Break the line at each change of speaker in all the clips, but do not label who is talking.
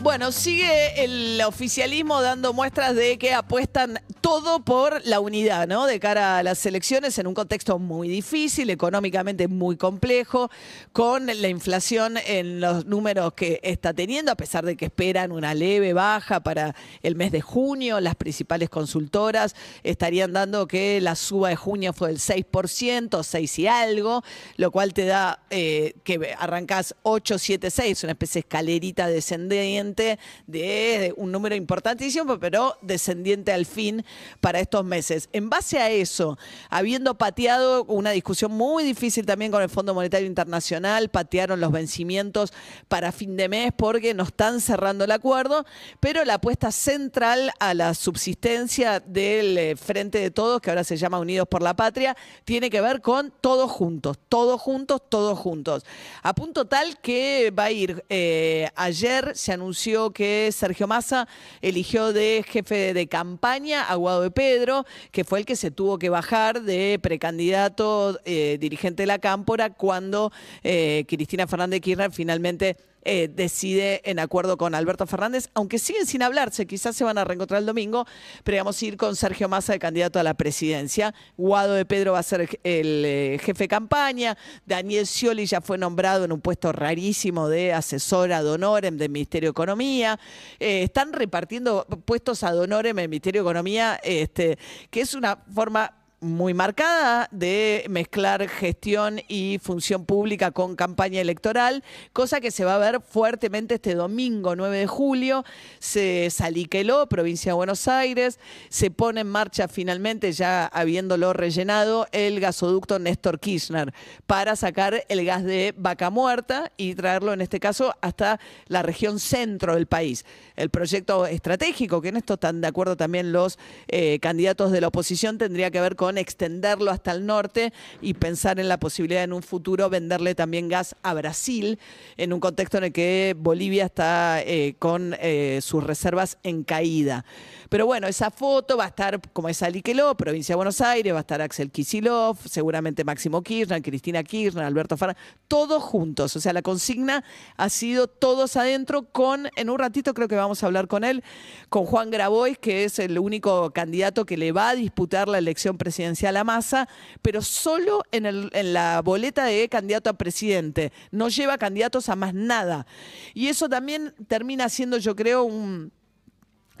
Bueno, sigue el oficialismo dando muestras de que apuestan todo por la unidad, ¿no? De cara a las elecciones en un contexto muy difícil, económicamente muy complejo, con la inflación en los números que está teniendo, a pesar de que esperan una leve baja para el mes de junio. Las principales consultoras estarían dando que la suba de junio fue del 6%, 6 y algo, lo cual te da eh, que arrancás 8, 7, 6, una especie de escalerita descendiente de un número importantísimo, pero descendiente al fin para estos meses. En base a eso, habiendo pateado una discusión muy difícil también con el Fondo Monetario Internacional, patearon los vencimientos para fin de mes porque no están cerrando el acuerdo, pero la apuesta central a la subsistencia del eh, Frente de Todos, que ahora se llama Unidos por la Patria, tiene que ver con todos juntos, todos juntos, todos juntos. A punto tal que va a ir, eh, ayer se anunció que Sergio Massa eligió de jefe de campaña a Guado de Pedro, que fue el que se tuvo que bajar de precandidato eh, dirigente de la Cámpora cuando eh, Cristina Fernández Kirchner finalmente eh, decide en acuerdo con Alberto Fernández, aunque siguen sin hablarse, quizás se van a reencontrar el domingo, pero vamos a ir con Sergio Massa de candidato a la presidencia. Guado de Pedro va a ser el eh, jefe de campaña, Daniel Scioli ya fue nombrado en un puesto rarísimo de asesor ad honorem del Ministerio de Economía. Eh, están repartiendo puestos ad honorem en el Ministerio de Economía, este, que es una forma muy marcada de mezclar gestión y función pública con campaña electoral, cosa que se va a ver fuertemente este domingo 9 de julio. Se saliqueló, provincia de Buenos Aires, se pone en marcha finalmente, ya habiéndolo rellenado, el gasoducto Néstor Kirchner para sacar el gas de vaca muerta y traerlo en este caso hasta la región centro del país. El proyecto estratégico, que en esto están de acuerdo también los eh, candidatos de la oposición, tendría que ver con extenderlo hasta el norte y pensar en la posibilidad en un futuro venderle también gas a Brasil, en un contexto en el que Bolivia está eh, con eh, sus reservas en caída. Pero bueno, esa foto va a estar como es Aliqueló, provincia de Buenos Aires, va a estar Axel Kisilov, seguramente Máximo Kirchner, Cristina Kirchner, Alberto Fernández, todos juntos. O sea, la consigna ha sido todos adentro con, en un ratito creo que vamos a hablar con él, con Juan Grabois, que es el único candidato que le va a disputar la elección presidencial a Massa, pero solo en, el- en la boleta de candidato a presidente. No lleva candidatos a más nada. Y eso también termina siendo, yo creo, un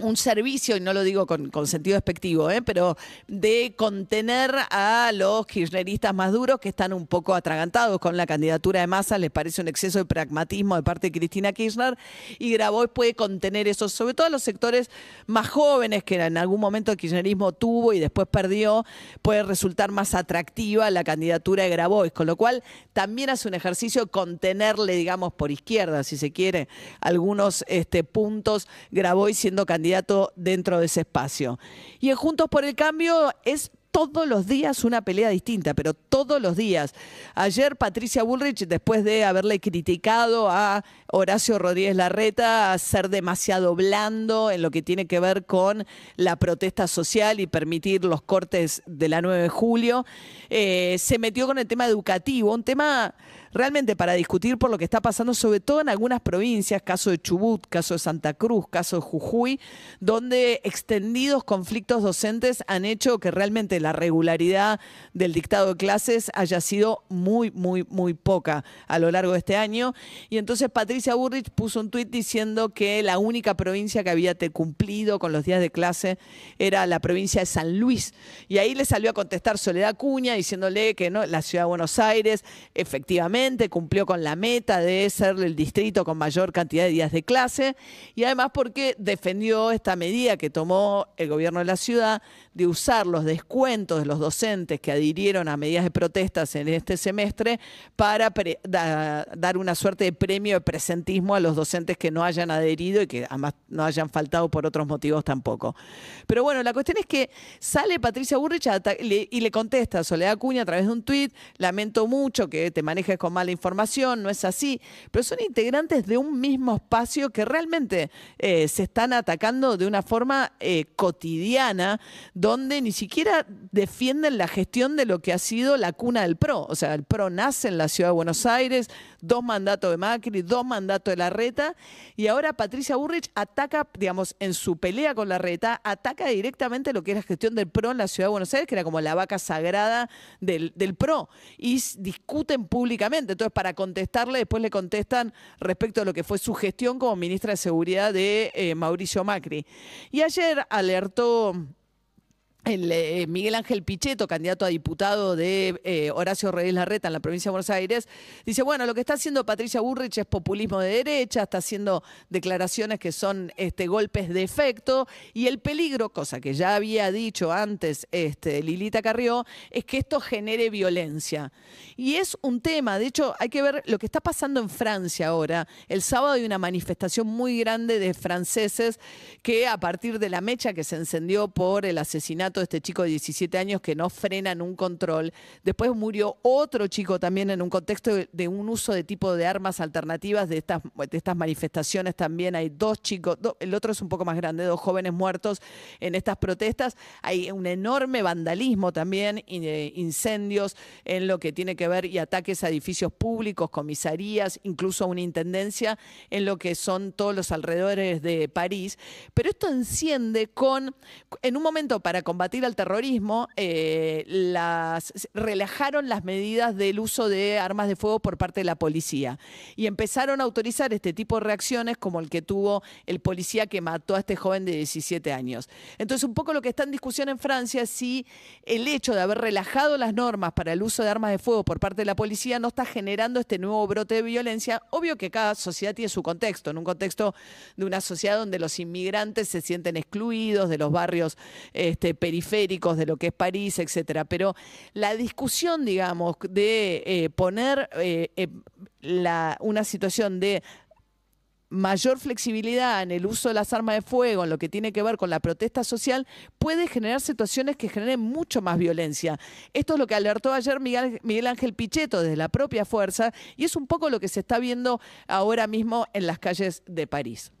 un servicio, y no lo digo con, sentido despectivo, ¿eh? pero de contener a los kirchneristas más duros que están un poco atragantados con la candidatura de Massa, les parece un exceso de pragmatismo de parte de Cristina Kirchner, y Grabois puede contener eso, sobre todo a los sectores más jóvenes que en algún momento el kirchnerismo tuvo y después perdió, puede resultar más atractiva la candidatura de Grabois, con lo cual también hace un ejercicio contenerle, digamos, por izquierda, si se quiere, algunos este, puntos, Grabois siendo candidato dentro de ese espacio. Y en Juntos por el Cambio es todos los días una pelea distinta, pero todos los días. Ayer Patricia Bullrich, después de haberle criticado a Horacio Rodríguez Larreta a ser demasiado blando en lo que tiene que ver con la protesta social y permitir los cortes de la 9 de julio, eh, se metió con el tema educativo, un tema realmente para discutir por lo que está pasando, sobre todo en algunas provincias, caso de Chubut, caso de Santa Cruz, caso de Jujuy, donde extendidos conflictos docentes han hecho que realmente la regularidad del dictado de clases haya sido muy, muy, muy poca a lo largo de este año. Y entonces Patricia Burrich puso un tuit diciendo que la única provincia que había cumplido con los días de clase era la provincia de San Luis. Y ahí le salió a contestar Soledad Cuña diciéndole que la ciudad de Buenos Aires efectivamente cumplió con la meta de ser el distrito con mayor cantidad de días de clase y además porque defendió esta medida que tomó el gobierno de la ciudad de usar los descuentos de los docentes que adhirieron a medidas de protestas en este semestre para dar una suerte de premio de presentismo a los docentes que no hayan adherido y que además no hayan faltado por otros motivos tampoco. Pero bueno, la cuestión es que sale Patricia Burrich y le contesta a Soledad Cuña a través de un tuit, lamento mucho que te manejes con mala información, no es así, pero son integrantes de un mismo espacio que realmente eh, se están atacando de una forma eh, cotidiana, donde ni siquiera defienden la gestión de lo que ha sido la cuna del PRO. O sea, el PRO nace en la ciudad de Buenos Aires, dos mandatos de Macri, dos mandatos de la reta, y ahora Patricia Burrich ataca, digamos, en su pelea con la reta, ataca directamente lo que es la gestión del PRO en la ciudad de Buenos Aires, que era como la vaca sagrada del, PRO, y discuten públicamente. Entonces, para contestarle, después le contestan respecto a lo que fue su gestión como ministra de Seguridad de eh, Mauricio Macri. Y ayer alertó eh, Miguel Ángel Pichetto, candidato a diputado de eh, Horacio Reyes Larreta en la provincia de Buenos Aires, dice, bueno, lo que está haciendo Patricia Burrich es populismo de derecha, está haciendo declaraciones que son este, golpes de efecto, y el peligro, cosa que ya había dicho antes este, Lilita Carrió, es que esto genere violencia. Y es un tema, de hecho, hay que ver lo que está pasando en Francia ahora. El sábado hay una manifestación muy grande de franceses que a partir de la mecha que se encendió por el asesinato de este chico de 17 años que no frena en un control. Después murió otro chico también en un contexto de, un uso de tipo de armas alternativas de estas, de estas manifestaciones también. Hay dos chicos, el otro es un poco más grande, dos jóvenes muertos en estas protestas. Hay un enorme vandalismo también, eh, incendios en lo que tiene que ver y ataques a edificios públicos, comisarías, incluso una intendencia en lo que son todos los alrededores de París. Pero esto enciende con, en un momento para combatir combatir al terrorismo, eh, las, relajaron las medidas del uso de armas de fuego por parte de la policía y empezaron a autorizar este tipo de reacciones como el que tuvo el policía que mató a este joven de 17 años. Entonces, un poco lo que está en discusión en Francia es si el hecho de haber relajado las normas para el uso de armas de fuego por parte de la policía no está generando este nuevo brote de violencia. Obvio que cada sociedad tiene su contexto, en un contexto de una sociedad donde los inmigrantes se sienten excluidos de los barrios este, periféricos de lo que es París, etcétera. Pero la discusión, digamos, de eh, poner eh, eh, una situación de mayor flexibilidad en el uso de las armas de fuego, en lo que tiene que ver con la protesta social, puede generar situaciones que generen mucho más violencia. Esto es lo que alertó ayer Miguel, Ángel Pichetto desde la propia fuerza y es un poco lo que se está viendo ahora mismo en las calles de París.